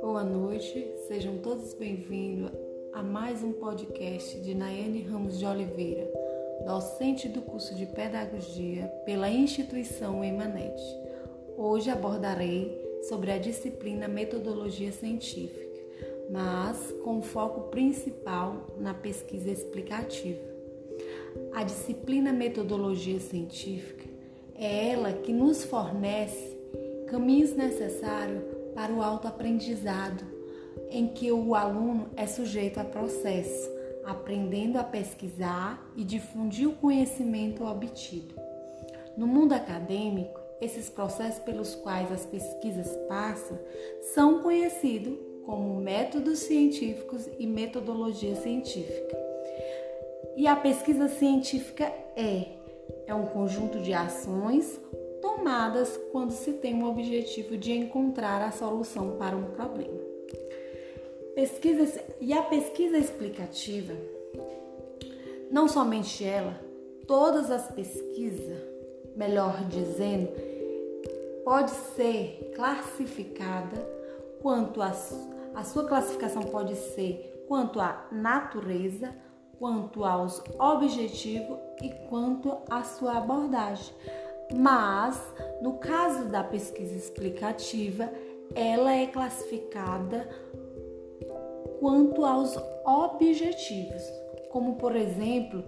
Boa noite, sejam todos bem-vindos a mais um podcast de Nayane Ramos de Oliveira, docente do curso de Pedagogia pela instituição Emanet. Hoje abordarei sobre a disciplina Metodologia Científica, mas com foco principal na pesquisa explicativa. A disciplina Metodologia Científica é ela que nos fornece caminhos necessários para o autoaprendizado, em que o aluno é sujeito a processo, aprendendo a pesquisar e difundir o conhecimento obtido. No mundo acadêmico, esses processos pelos quais as pesquisas passam são conhecidos como métodos científicos e metodologia científica. E a pesquisa científica é, é um conjunto de ações tomadas quando se tem o objetivo de encontrar a solução para um problema. Pesquisas, e a pesquisa explicativa, não somente ela, todas as pesquisas, melhor dizendo, pode ser classificada quanto a, a sua classificação pode ser quanto à natureza, quanto aos objetivos e quanto à sua abordagem. Mas, no caso da pesquisa explicativa, ela é classificada quanto aos objetivos, como por exemplo,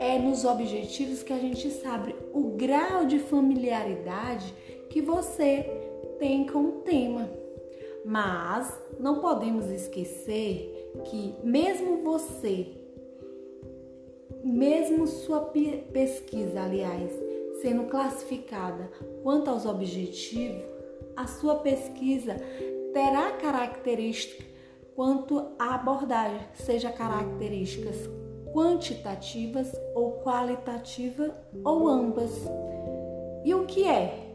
é nos objetivos que a gente sabe o grau de familiaridade que você tem com o tema. Mas não podemos esquecer que mesmo você, mesmo sua pesquisa, aliás, sendo classificada quanto aos objetivos, a sua pesquisa terá características quanto à abordagem, seja características quantitativas ou qualitativas ou ambas. E o que é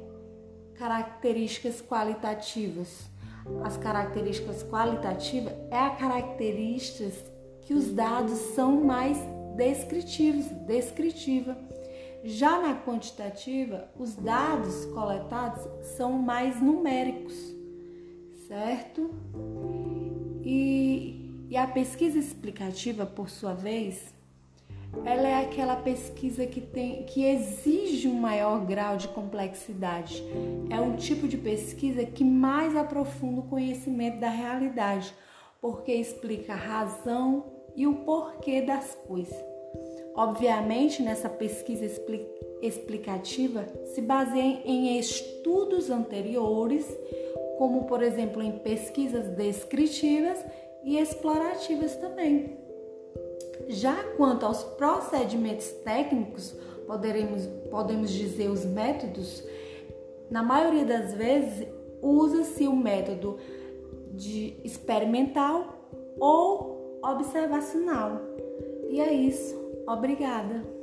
características qualitativas. As características qualitativas é a características que os dados são mais descritivos, descritiva. Já na quantitativa, os dados coletados são mais numéricos, certo? E, e a pesquisa explicativa, por sua vez, ela é aquela pesquisa que, tem, que exige um maior grau de complexidade. É um tipo de pesquisa que mais aprofunda o conhecimento da realidade, porque explica razão e o porquê das coisas. Obviamente, nessa pesquisa explicativa se baseia em estudos anteriores, como por exemplo em pesquisas descritivas e explorativas também. Já quanto aos procedimentos técnicos, poderemos, podemos dizer os métodos, na maioria das vezes usa-se o método de experimental ou observacional. E é isso. Obrigada.